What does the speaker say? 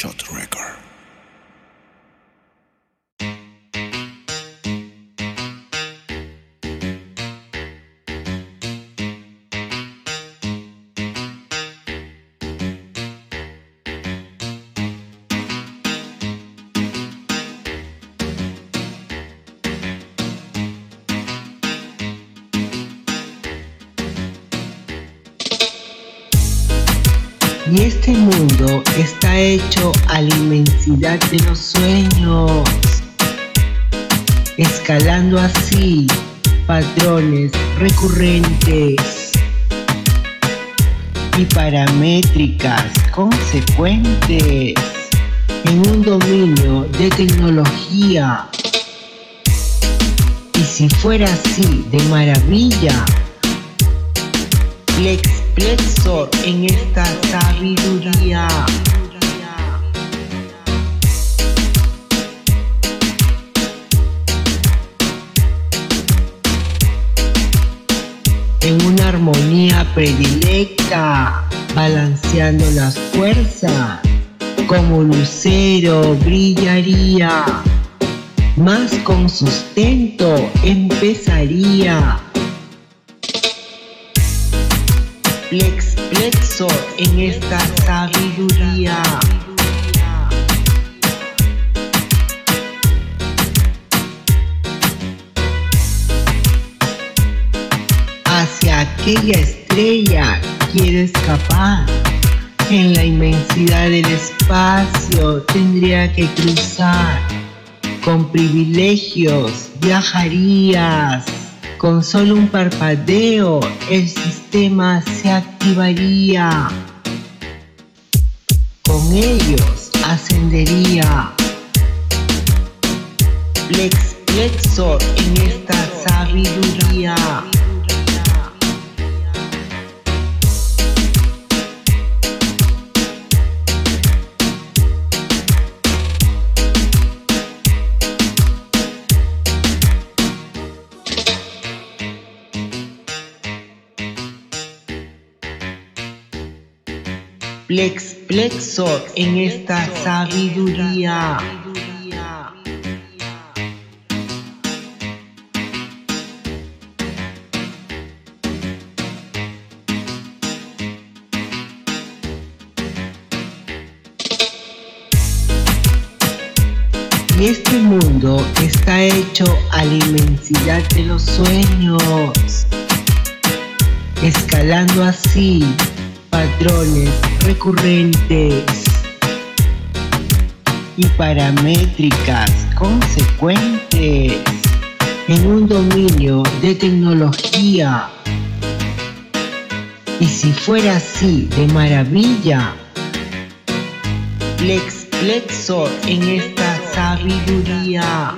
shot record. Y este mundo está hecho a la inmensidad de los sueños, escalando así patrones recurrentes y paramétricas consecuentes en un dominio de tecnología. Y si fuera así de maravilla, Flex En esta sabiduría. En una armonía predilecta, balanceando las fuerzas como lucero brillaría, más con sustento empezaría. Flex, flexo en esta sabiduría. Hacia aquella estrella quiero escapar en la inmensidad del espacio tendría que cruzar. Con privilegios viajarías. Con solo un parpadeo el sistema se activaría. Con ellos ascendería. Flex Flexor en esta sabiduría. Flex Flexor en esta sabiduría. Y este mundo está hecho a la inmensidad de los sueños, escalando así patrones recurrentes y paramétricas consecuentes en un dominio de tecnología. Y si fuera así de maravilla, Flex Flexor en esta sabiduría.